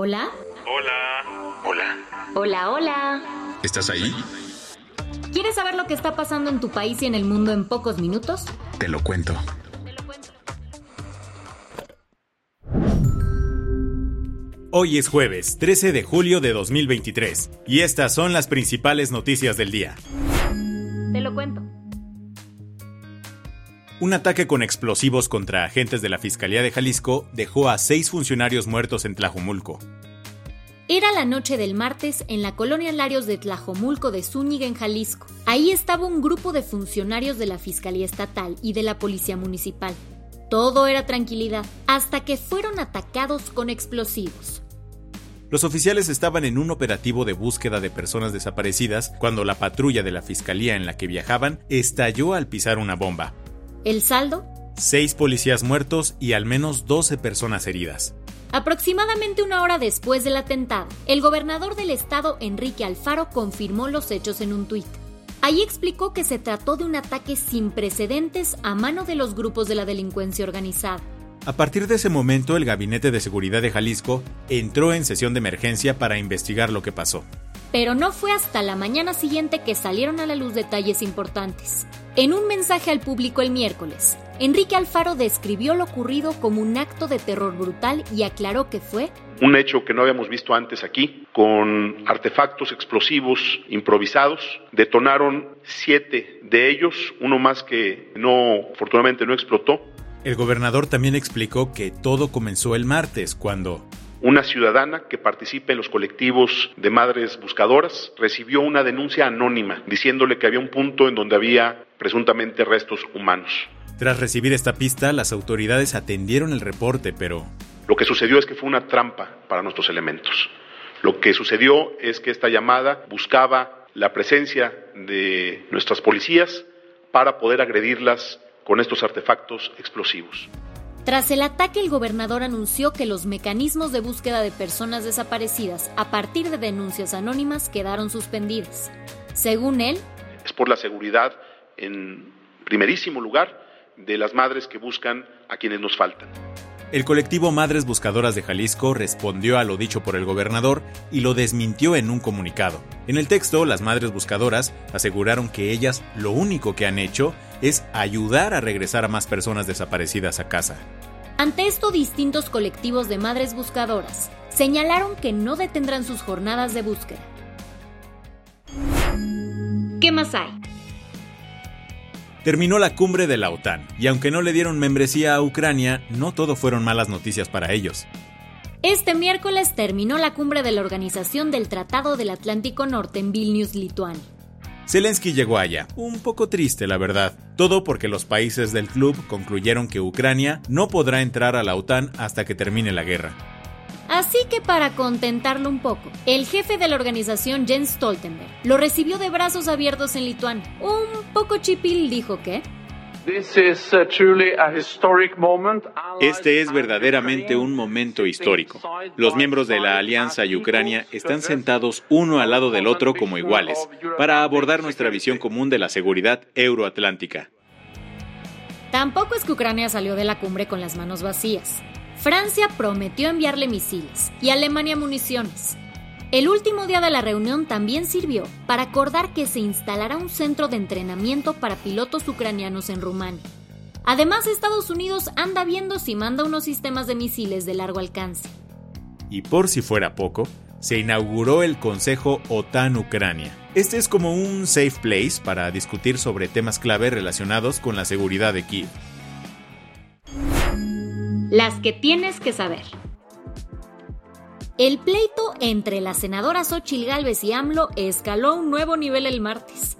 Hola. Hola. Hola. Hola, hola. ¿Estás ahí? ¿Quieres saber lo que está pasando en tu país y en el mundo en pocos minutos? Te lo cuento. Hoy es jueves, 13 de julio de 2023, y estas son las principales noticias del día. Un ataque con explosivos contra agentes de la Fiscalía de Jalisco dejó a seis funcionarios muertos en Tlajomulco. Era la noche del martes en la colonia Larios de Tlajomulco de Zúñiga, en Jalisco. Ahí estaba un grupo de funcionarios de la Fiscalía Estatal y de la Policía Municipal. Todo era tranquilidad, hasta que fueron atacados con explosivos. Los oficiales estaban en un operativo de búsqueda de personas desaparecidas cuando la patrulla de la fiscalía en la que viajaban estalló al pisar una bomba. ¿El saldo? Seis policías muertos y al menos 12 personas heridas. Aproximadamente una hora después del atentado, el gobernador del estado, Enrique Alfaro, confirmó los hechos en un tuit. Allí explicó que se trató de un ataque sin precedentes a mano de los grupos de la delincuencia organizada. A partir de ese momento, el Gabinete de Seguridad de Jalisco entró en sesión de emergencia para investigar lo que pasó. Pero no fue hasta la mañana siguiente que salieron a la luz detalles importantes. En un mensaje al público el miércoles, Enrique Alfaro describió lo ocurrido como un acto de terror brutal y aclaró que fue un hecho que no habíamos visto antes aquí, con artefactos explosivos improvisados. Detonaron siete de ellos, uno más que no, afortunadamente no explotó. El gobernador también explicó que todo comenzó el martes, cuando una ciudadana que participa en los colectivos de madres buscadoras recibió una denuncia anónima diciéndole que había un punto en donde había presuntamente restos humanos. Tras recibir esta pista, las autoridades atendieron el reporte, pero... Lo que sucedió es que fue una trampa para nuestros elementos. Lo que sucedió es que esta llamada buscaba la presencia de nuestras policías para poder agredirlas con estos artefactos explosivos. Tras el ataque, el gobernador anunció que los mecanismos de búsqueda de personas desaparecidas a partir de denuncias anónimas quedaron suspendidas. Según él, es por la seguridad, en primerísimo lugar, de las madres que buscan a quienes nos faltan. El colectivo Madres Buscadoras de Jalisco respondió a lo dicho por el gobernador y lo desmintió en un comunicado. En el texto, las Madres Buscadoras aseguraron que ellas lo único que han hecho es ayudar a regresar a más personas desaparecidas a casa. Ante esto, distintos colectivos de Madres Buscadoras señalaron que no detendrán sus jornadas de búsqueda. ¿Qué más hay? Terminó la cumbre de la OTAN, y aunque no le dieron membresía a Ucrania, no todo fueron malas noticias para ellos. Este miércoles terminó la cumbre de la Organización del Tratado del Atlántico Norte en Vilnius, Lituania. Zelensky llegó allá, un poco triste la verdad, todo porque los países del club concluyeron que Ucrania no podrá entrar a la OTAN hasta que termine la guerra. Así que para contentarlo un poco, el jefe de la organización Jens Stoltenberg lo recibió de brazos abiertos en Lituania. Un poco chipil dijo que Este es verdaderamente un momento histórico. Los miembros de la Alianza y Ucrania están sentados uno al lado del otro como iguales para abordar nuestra visión común de la seguridad euroatlántica. Tampoco es que Ucrania salió de la cumbre con las manos vacías. Francia prometió enviarle misiles y Alemania municiones. El último día de la reunión también sirvió para acordar que se instalará un centro de entrenamiento para pilotos ucranianos en Rumania. Además, Estados Unidos anda viendo si manda unos sistemas de misiles de largo alcance. Y por si fuera poco, se inauguró el Consejo OTAN-Ucrania. Este es como un safe place para discutir sobre temas clave relacionados con la seguridad de Kiev. Las que tienes que saber. El pleito entre la senadora Xochil Gálvez y AMLO escaló un nuevo nivel el martes.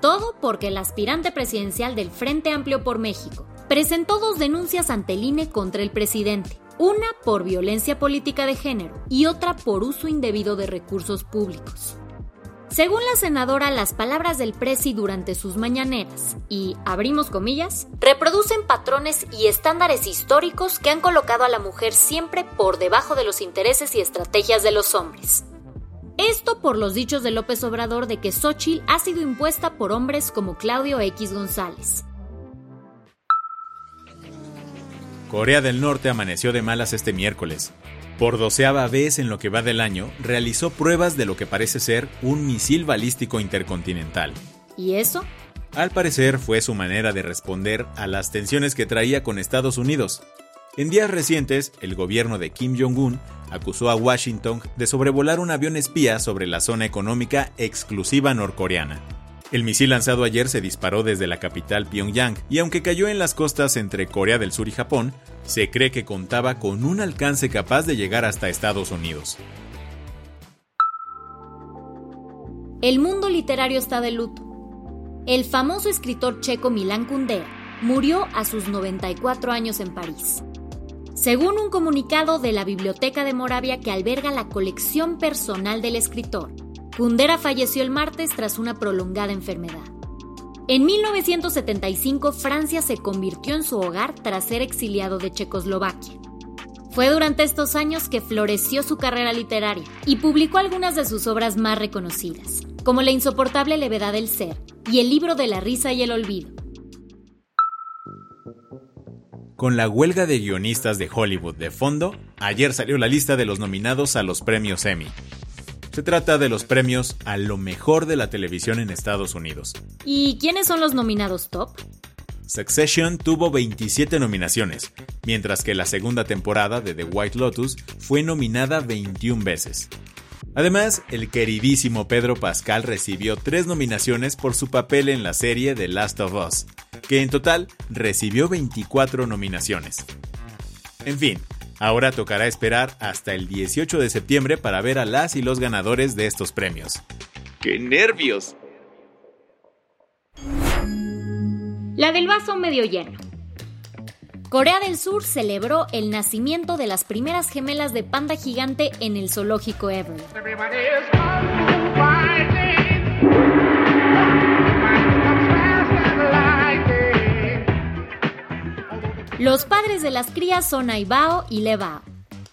Todo porque el aspirante presidencial del Frente Amplio por México presentó dos denuncias ante el INE contra el presidente, una por violencia política de género y otra por uso indebido de recursos públicos. Según la senadora, las palabras del presi durante sus mañaneras, y abrimos comillas, reproducen patrones y estándares históricos que han colocado a la mujer siempre por debajo de los intereses y estrategias de los hombres. Esto por los dichos de López Obrador de que Xochitl ha sido impuesta por hombres como Claudio X González. Corea del Norte amaneció de malas este miércoles. Por doceava vez en lo que va del año, realizó pruebas de lo que parece ser un misil balístico intercontinental. ¿Y eso? Al parecer fue su manera de responder a las tensiones que traía con Estados Unidos. En días recientes, el gobierno de Kim Jong-un acusó a Washington de sobrevolar un avión espía sobre la zona económica exclusiva norcoreana. El misil lanzado ayer se disparó desde la capital Pyongyang y aunque cayó en las costas entre Corea del Sur y Japón, se cree que contaba con un alcance capaz de llegar hasta Estados Unidos. El mundo literario está de luto. El famoso escritor checo Milán Kundera murió a sus 94 años en París. Según un comunicado de la Biblioteca de Moravia que alberga la colección personal del escritor, Kundera falleció el martes tras una prolongada enfermedad. En 1975 Francia se convirtió en su hogar tras ser exiliado de Checoslovaquia. Fue durante estos años que floreció su carrera literaria y publicó algunas de sus obras más reconocidas, como La insoportable levedad del ser y El libro de la risa y el olvido, con la huelga de guionistas de Hollywood de fondo, ayer salió la lista de los nominados a los premios Emmy. Se trata de los premios a lo mejor de la televisión en Estados Unidos. ¿Y quiénes son los nominados top? Succession tuvo 27 nominaciones, mientras que la segunda temporada de The White Lotus fue nominada 21 veces. Además, el queridísimo Pedro Pascal recibió tres nominaciones por su papel en la serie The Last of Us, que en total recibió 24 nominaciones. En fin, ahora tocará esperar hasta el 18 de septiembre para ver a las y los ganadores de estos premios. ¡Qué nervios! La del vaso medio lleno. Corea del Sur celebró el nacimiento de las primeras gemelas de panda gigante en el zoológico Everett. Los padres de las crías son Aibao y Lebao.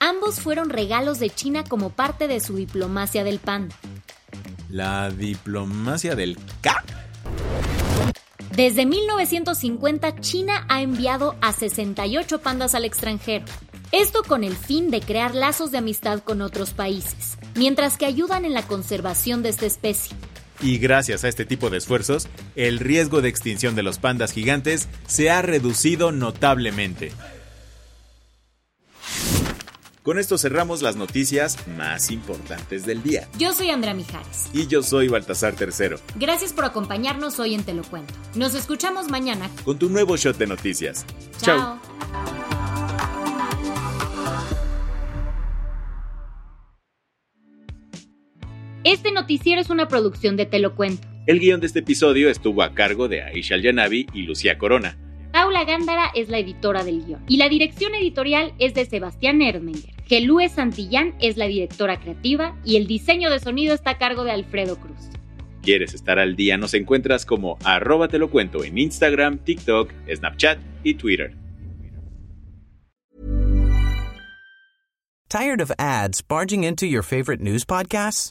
Ambos fueron regalos de China como parte de su diplomacia del panda. ¿La diplomacia del K? Desde 1950, China ha enviado a 68 pandas al extranjero. Esto con el fin de crear lazos de amistad con otros países, mientras que ayudan en la conservación de esta especie. Y gracias a este tipo de esfuerzos, el riesgo de extinción de los pandas gigantes se ha reducido notablemente. Con esto cerramos las noticias más importantes del día. Yo soy Andrea Mijares. Y yo soy Baltasar Tercero. Gracias por acompañarnos hoy en Te lo Cuento. Nos escuchamos mañana con tu nuevo shot de noticias. Chao. Este noticiero es una producción de Te lo cuento. El guion de este episodio estuvo a cargo de Aisha Yanavi y Lucía Corona. Paula Gándara es la editora del guion y la dirección editorial es de Sebastián Erdmenger. Gelúe Santillán es la directora creativa y el diseño de sonido está a cargo de Alfredo Cruz. quieres estar al día, nos encuentras como arroba te lo cuento en Instagram, TikTok, Snapchat y Twitter. Tired of ads barging into your favorite news podcasts?